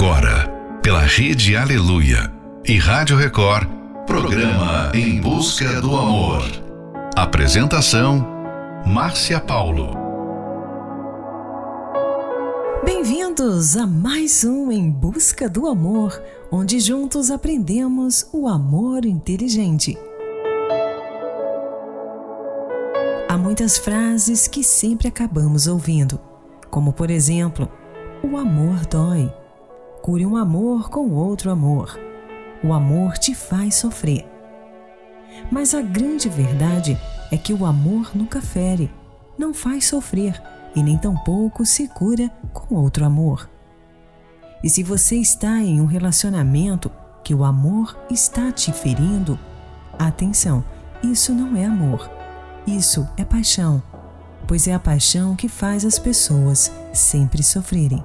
Agora, pela Rede Aleluia e Rádio Record, programa Em Busca do Amor. Apresentação: Márcia Paulo. Bem-vindos a mais um Em Busca do Amor, onde juntos aprendemos o amor inteligente. Há muitas frases que sempre acabamos ouvindo, como por exemplo, o amor dói. Cure um amor com outro amor. O amor te faz sofrer. Mas a grande verdade é que o amor nunca fere, não faz sofrer e nem tampouco se cura com outro amor. E se você está em um relacionamento que o amor está te ferindo, atenção, isso não é amor isso é paixão, pois é a paixão que faz as pessoas sempre sofrerem.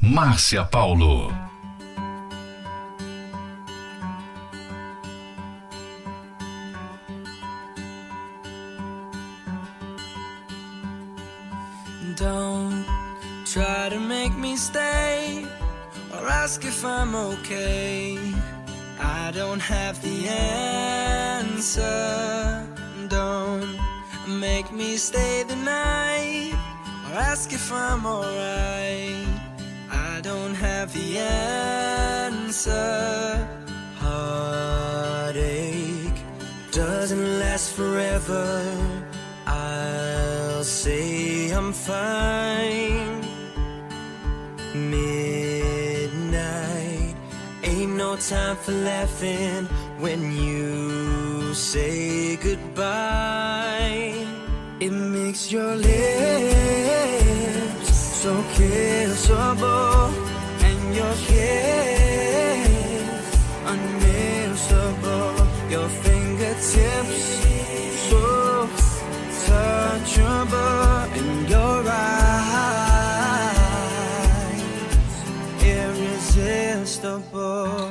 Márcia Paulo. Don't try to make me stay or ask if I'm okay. I don't have the answer. Don't make me stay the night ask if I'm alright. I don't have the answer. Heartache doesn't last forever. I'll say I'm fine. Midnight ain't no time for laughing when you say goodbye. It makes your lips so kissable and your kiss unmissable. Your fingertips so touchable and your eyes irresistible.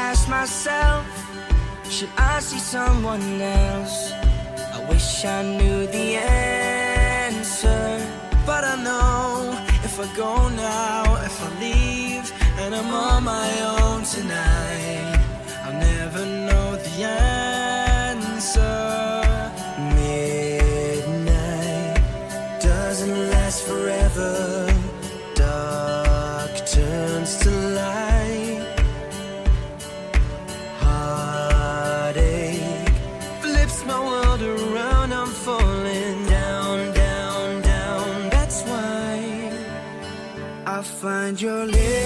Ask myself, should I see someone else? I wish I knew the answer, but I know if I go now, if I leave, and I'm on my own tonight, I'll never know the answer. Midnight doesn't last forever. Find your lips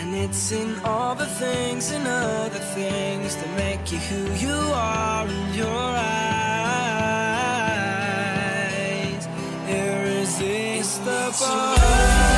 And it's in all the things and other things that make you who you are in your eyes. Irresistible.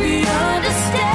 Be understanding,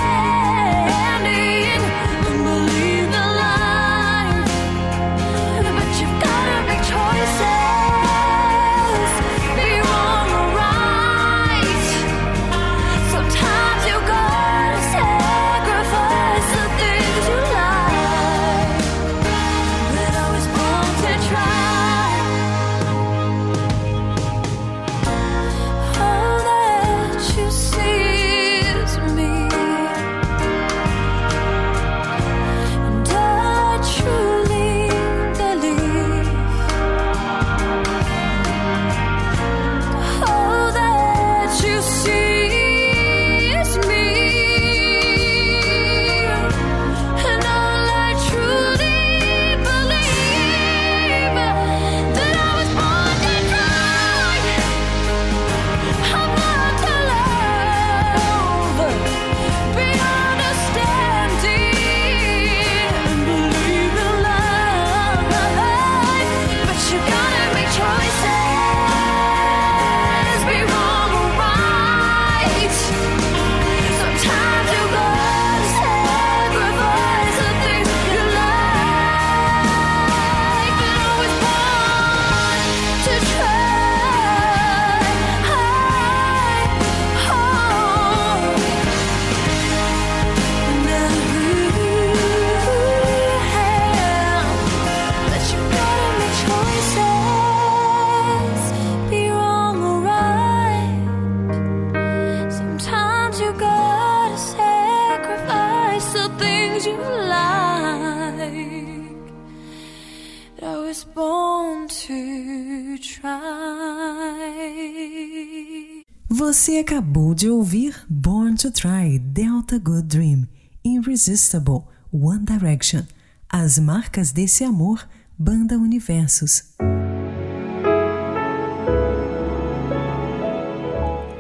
Você acabou de ouvir Born to Try Delta Good Dream, Irresistible, One Direction, As Marcas desse Amor, Banda Universos.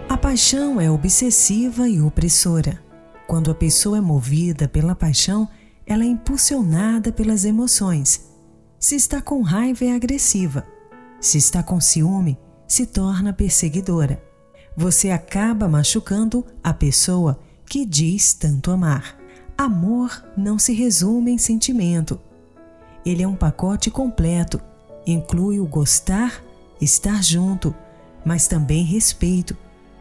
A paixão é obsessiva e opressora. Quando a pessoa é movida pela paixão, ela é impulsionada pelas emoções. Se está com raiva, é agressiva. Se está com ciúme, se torna perseguidora. Você acaba machucando a pessoa que diz tanto amar. Amor não se resume em sentimento. Ele é um pacote completo. Inclui o gostar, estar junto, mas também respeito,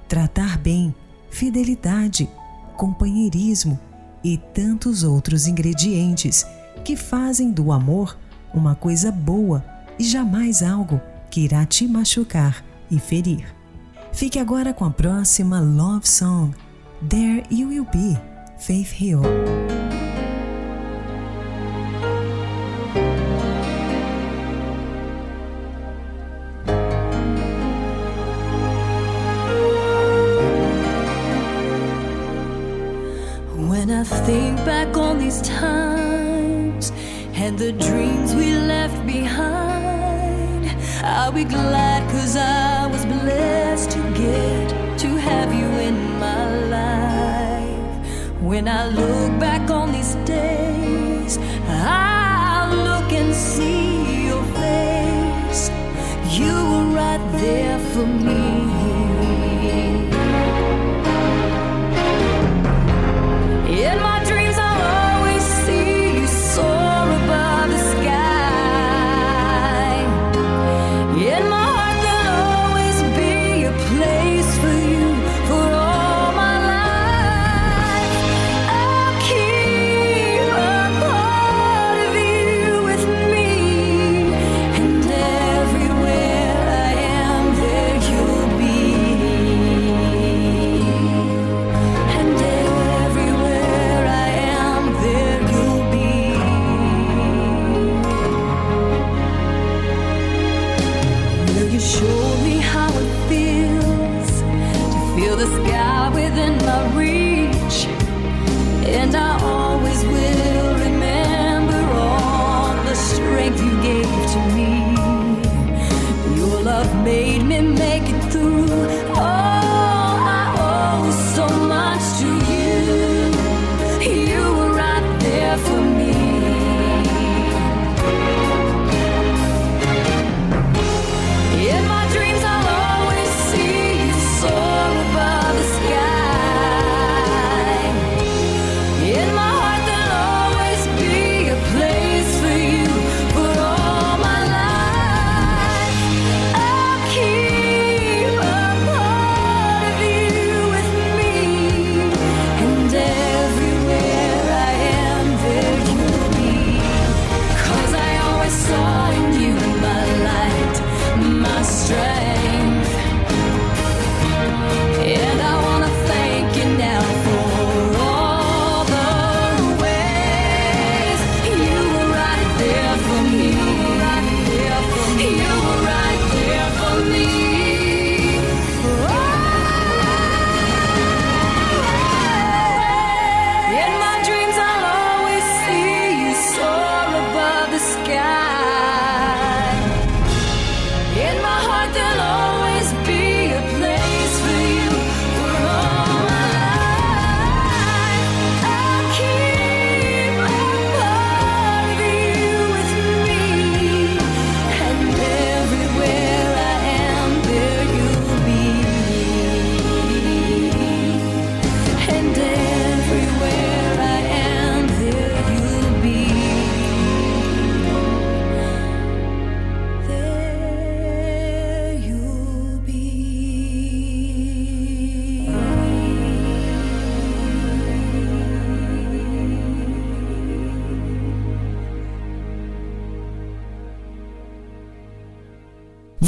tratar bem, fidelidade, companheirismo e tantos outros ingredientes que fazem do amor uma coisa boa e jamais algo que irá te machucar e ferir. Fique agora com a próxima Love Song, There You Will Be, Faith Hill. When I think back on these times and the dreams we left behind, I'll be glad cause I was blessed get to have you in my life. When I look back on these days, I'll look and see your face. You were right there for me.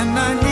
and I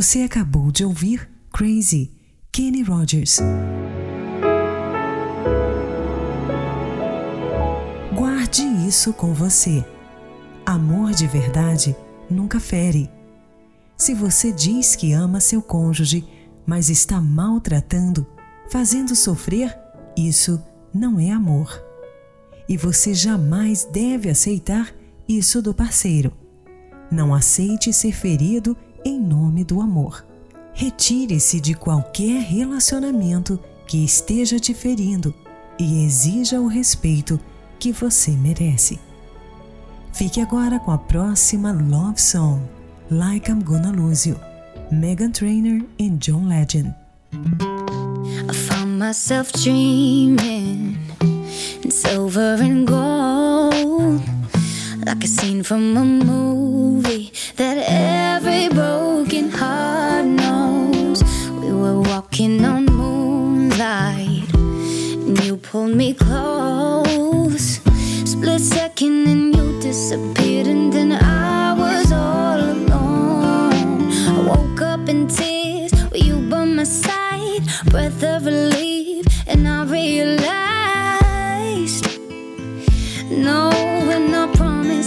Você acabou de ouvir Crazy, Kenny Rogers. Guarde isso com você. Amor de verdade nunca fere. Se você diz que ama seu cônjuge, mas está maltratando, fazendo sofrer, isso não é amor. E você jamais deve aceitar isso do parceiro. Não aceite ser ferido em nome do amor. Retire-se de qualquer relacionamento que esteja te ferindo e exija o respeito que você merece. Fique agora com a próxima love song, Like I'm Gonna Lose You, Megan Trainor e John Legend. I found myself dreaming and gold, like a scene from a movie that every broken heart knows. We were walking on moonlight, and you pulled me close. Split second, and you disappeared, and then I was all alone. I woke up in tears with you by my side, breath of relief, and I realized no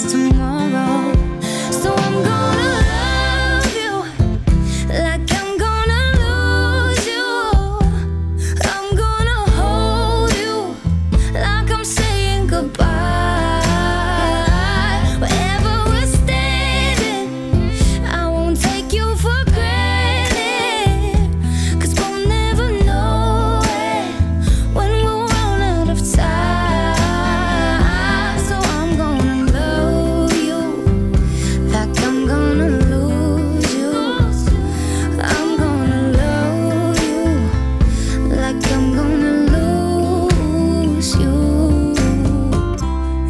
tomorrow.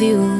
you.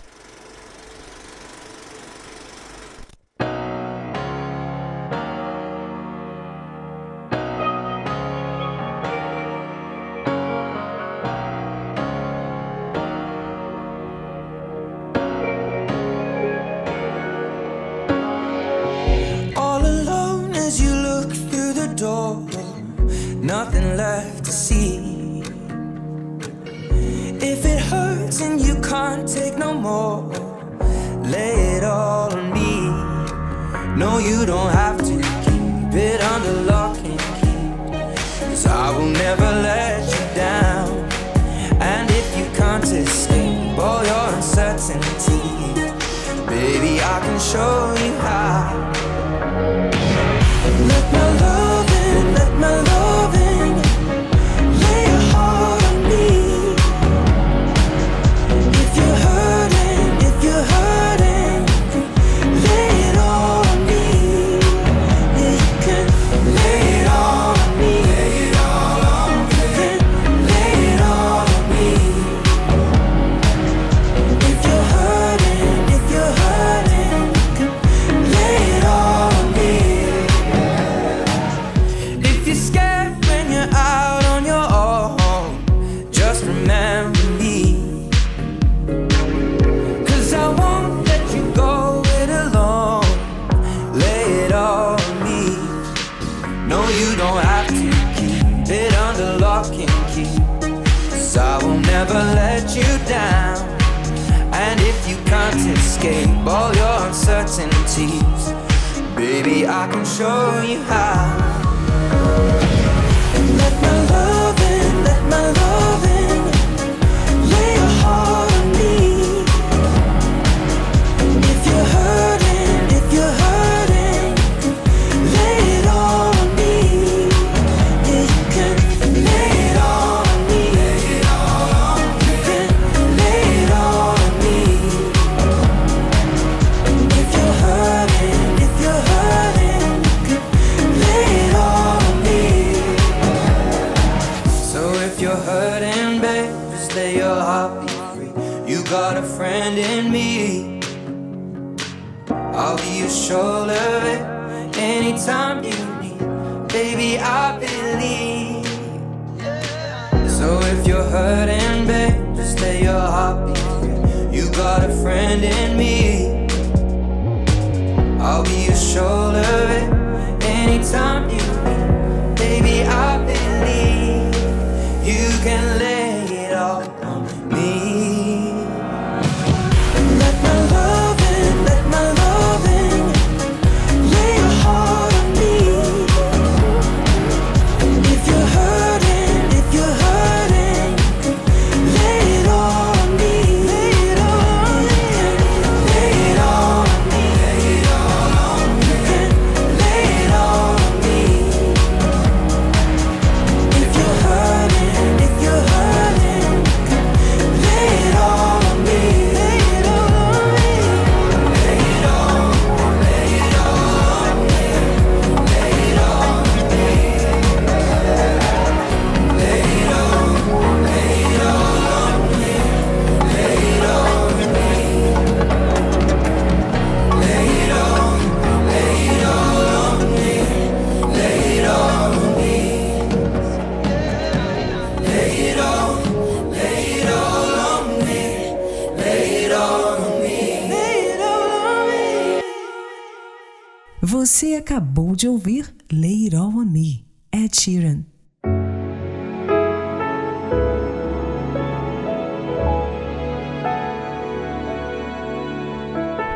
Você acabou de ouvir Lay It All On Me, Ed Sheeran.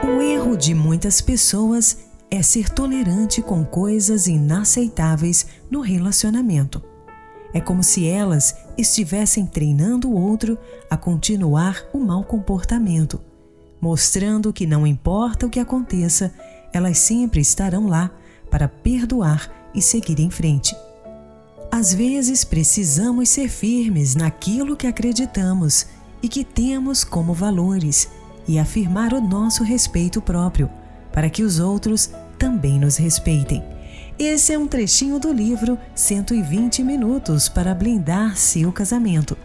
O erro de muitas pessoas é ser tolerante com coisas inaceitáveis no relacionamento. É como se elas estivessem treinando o outro a continuar o mau comportamento, mostrando que não importa o que aconteça, elas sempre estarão lá para perdoar e seguir em frente. Às vezes precisamos ser firmes naquilo que acreditamos e que temos como valores e afirmar o nosso respeito próprio, para que os outros também nos respeitem. Esse é um trechinho do livro 120 Minutos para Blindar Seu Casamento.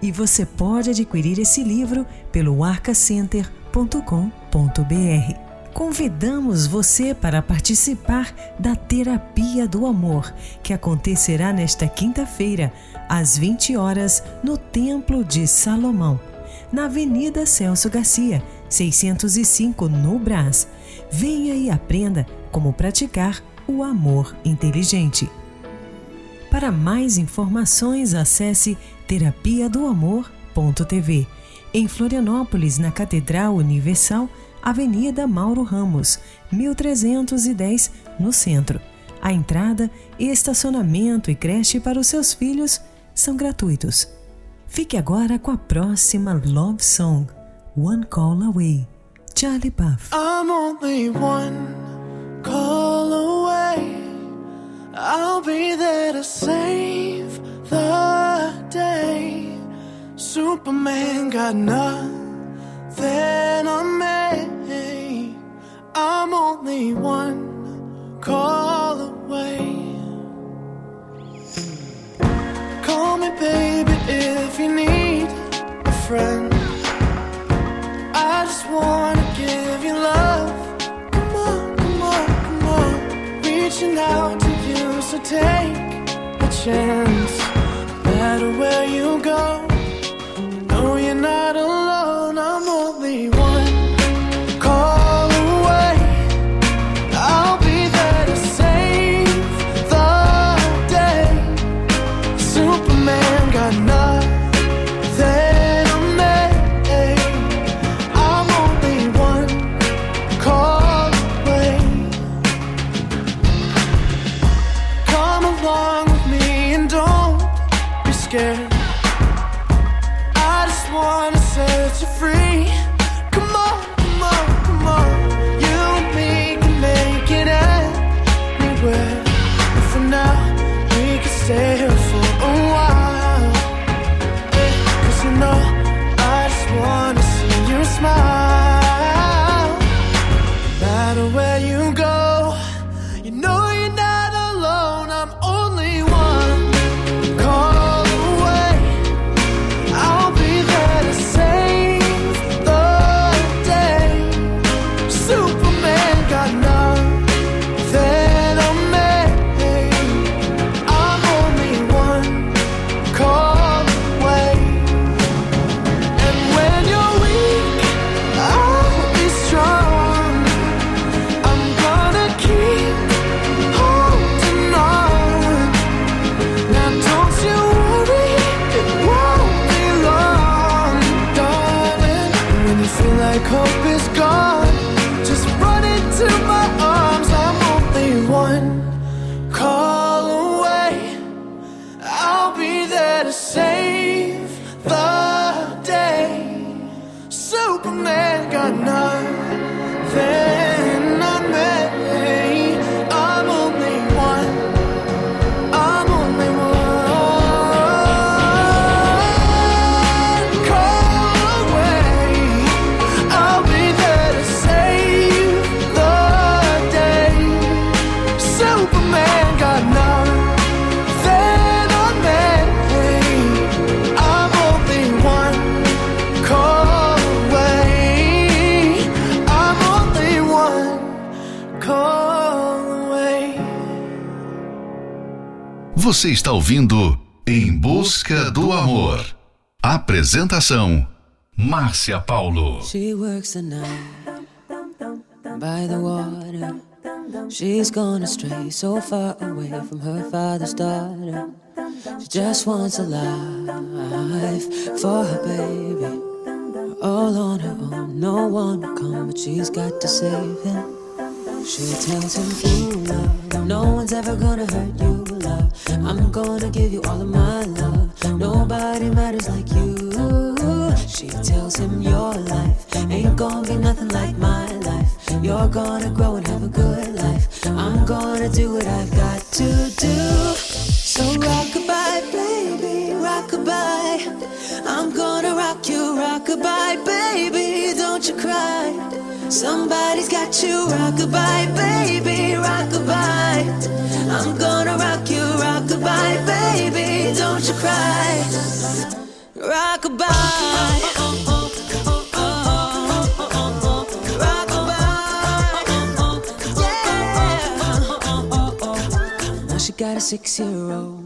E você pode adquirir esse livro pelo arcacenter.com.br. Convidamos você para participar da Terapia do Amor, que acontecerá nesta quinta-feira, às 20 horas, no Templo de Salomão, na Avenida Celso Garcia, 605, no Brás. Venha e aprenda como praticar o amor inteligente. Para mais informações, acesse terapia do amor.tv. Em Florianópolis, na Catedral Universal, Avenida Mauro Ramos, 1310, no centro. A entrada, estacionamento e creche para os seus filhos são gratuitos. Fique agora com a próxima Love Song, One Call Away, Charlie Puth. I'm only one call away. I'll be there to save the day. Superman got nothing on me. I'm only one call away. Call me, baby, if you need a friend. I just wanna give you love. Come on, come on, come on. Reaching out to you, so take a chance. No matter where you go, you know you're not alone. I just wanna set you free. Come on, come on, come on. Você está ouvindo Em Busca do Amor. Apresentação: Márcia Paulo. She works the night by the water. She's gone astray, so far away from her father's daughter. She just wants a life for her baby. All on her own, no one will come, but she's got to save him. She tells him love, no one's ever gonna hurt you, love. I'm gonna give you all of my love. Nobody matters like you. She tells him your life ain't gonna be nothing like my life. You're gonna grow and have a good life. I'm gonna do what I've got to do. So rockabye, baby, rockabye. I'm gonna rock you, rockabye, baby. Don't you cry. Somebody's got you, rockabye, baby, rockabye. I'm gonna rock you, rockabye, baby. Don't you cry. Now she got a six year old,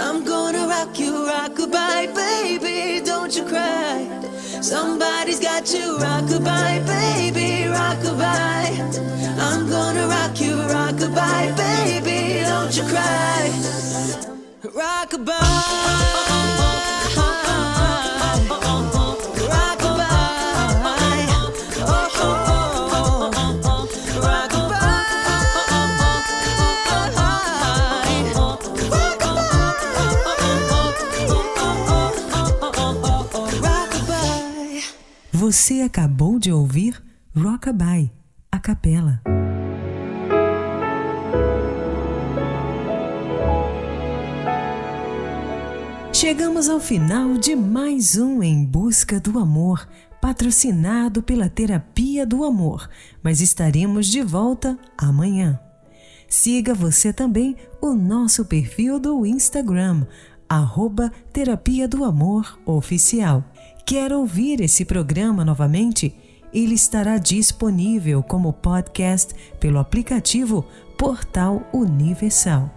I'm gonna rock you, rockabye, baby. Don't you cry. Somebody's got you, rockabye, baby, rockabye. I'm gonna rock you, rockabye, baby. Don't you cry. Rockabye. Você acabou de ouvir Rockabye, a capela. Chegamos ao final de mais um Em Busca do Amor, patrocinado pela Terapia do Amor, mas estaremos de volta amanhã. Siga você também o nosso perfil do Instagram, arroba Terapia do Amor Oficial. Quer ouvir esse programa novamente? Ele estará disponível como podcast pelo aplicativo Portal Universal.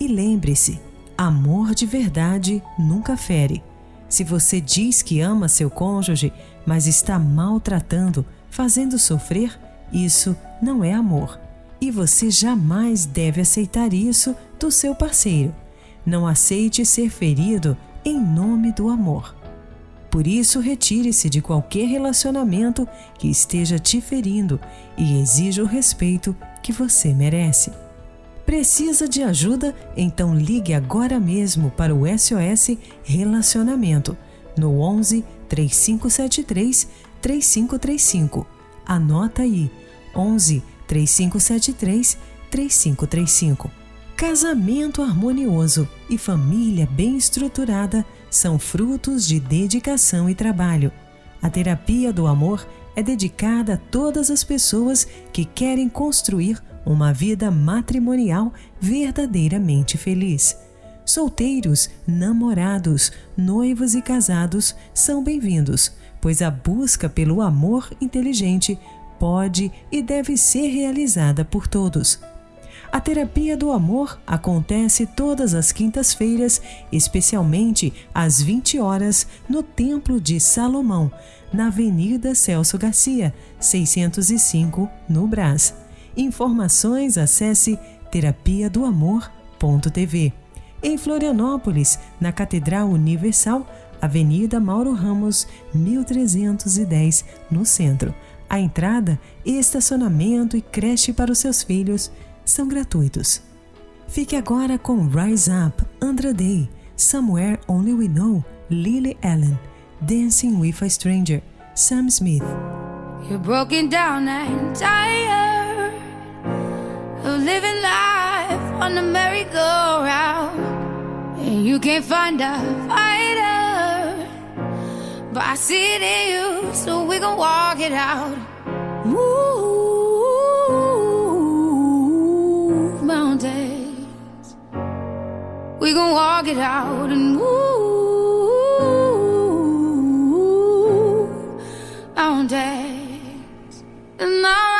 E lembre-se, amor de verdade nunca fere. Se você diz que ama seu cônjuge, mas está maltratando, fazendo sofrer, isso não é amor. E você jamais deve aceitar isso do seu parceiro. Não aceite ser ferido em nome do amor. Por isso, retire-se de qualquer relacionamento que esteja te ferindo e exija o respeito que você merece. Precisa de ajuda? Então ligue agora mesmo para o SOS Relacionamento no 11 3573 3535. Anota aí: 11 3573 3535. Casamento harmonioso e família bem estruturada são frutos de dedicação e trabalho. A terapia do amor é dedicada a todas as pessoas que querem construir uma vida matrimonial verdadeiramente feliz. Solteiros, namorados, noivos e casados são bem-vindos, pois a busca pelo amor inteligente pode e deve ser realizada por todos. A terapia do amor acontece todas as quintas-feiras, especialmente às 20 horas, no Templo de Salomão, na Avenida Celso Garcia, 605, no Brás. Informações acesse terapia do amor.tv. Em Florianópolis, na Catedral Universal, Avenida Mauro Ramos, 1310, no centro. A entrada, estacionamento e creche para os seus filhos são gratuitos. Fique agora com Rise Up, Andra Day, Somewhere Only We Know, Lily Allen, Dancing with a Stranger, Sam Smith. You're broken down and tired of living life on the merry-go-round, and you can't find a fighter. But I see it in you, so we gon' walk it out. Move We gon' walk it out and move mountains. And I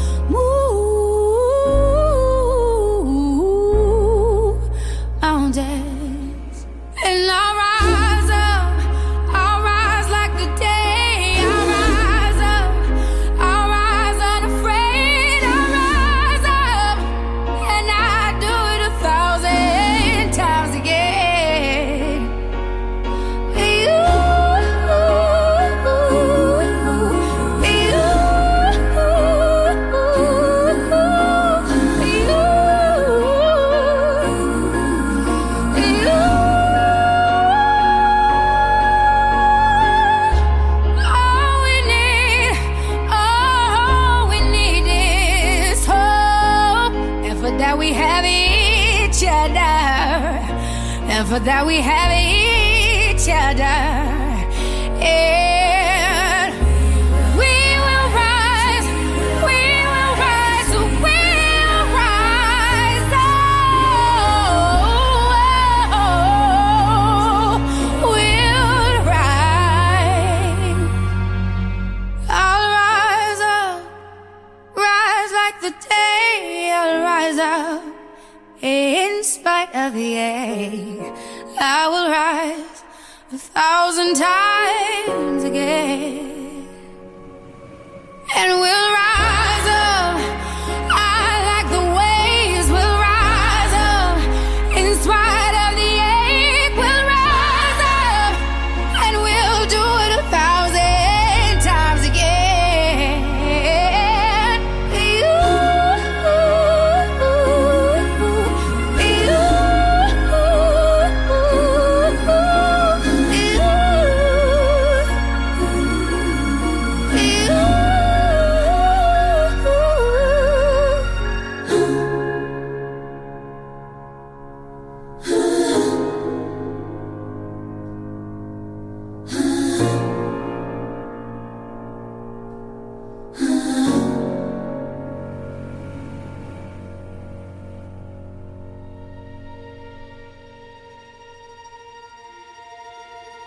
That we have each other, and for that we have each other. And of the ache. I will rise a thousand times again, and we'll rise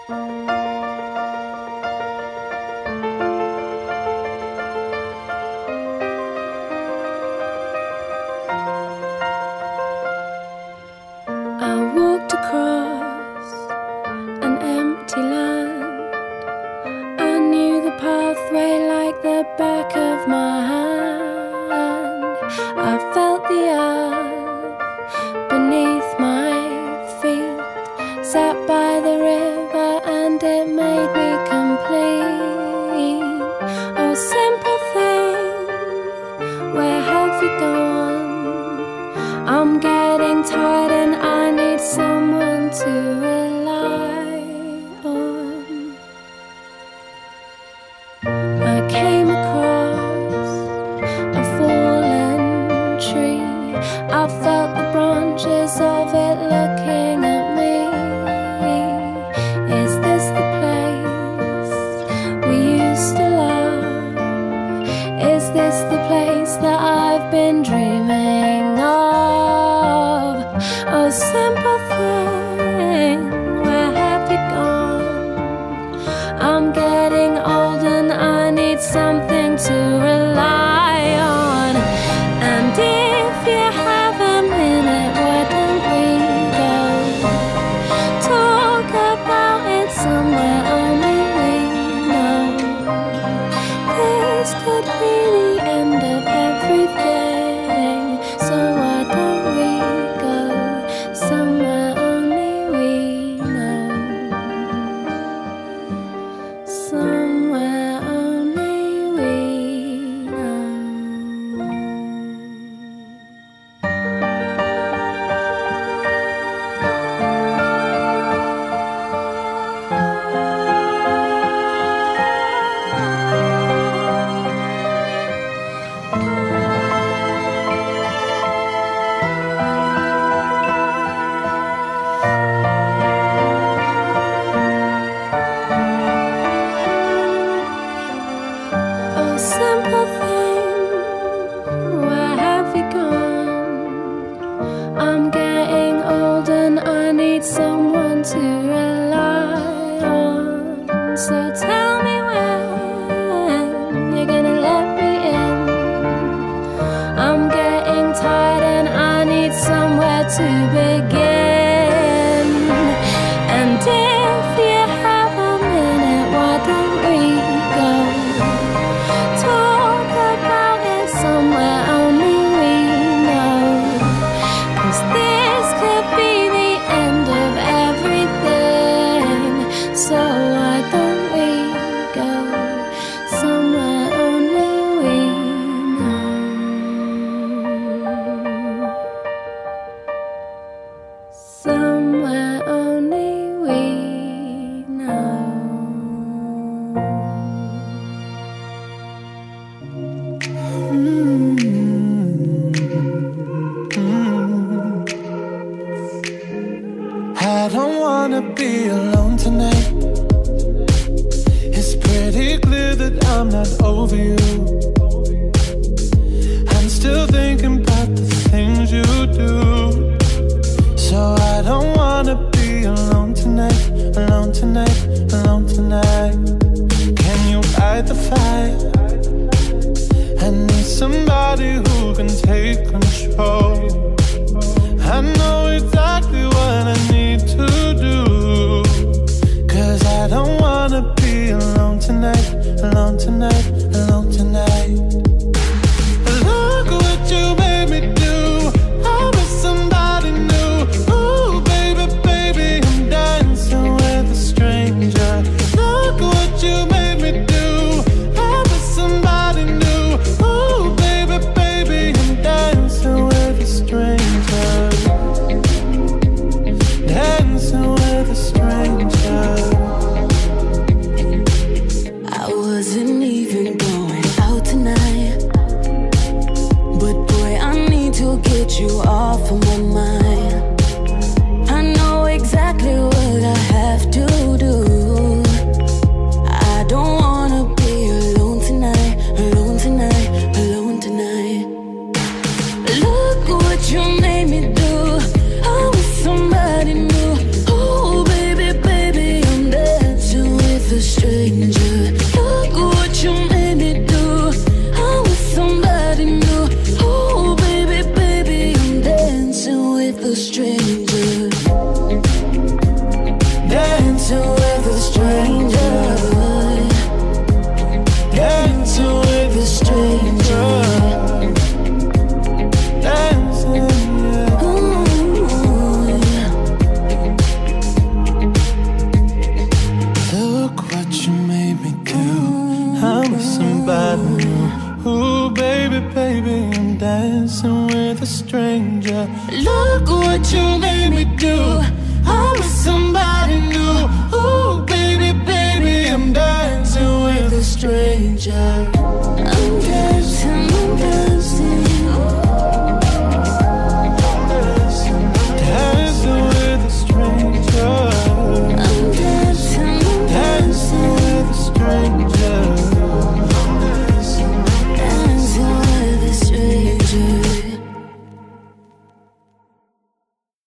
Bye.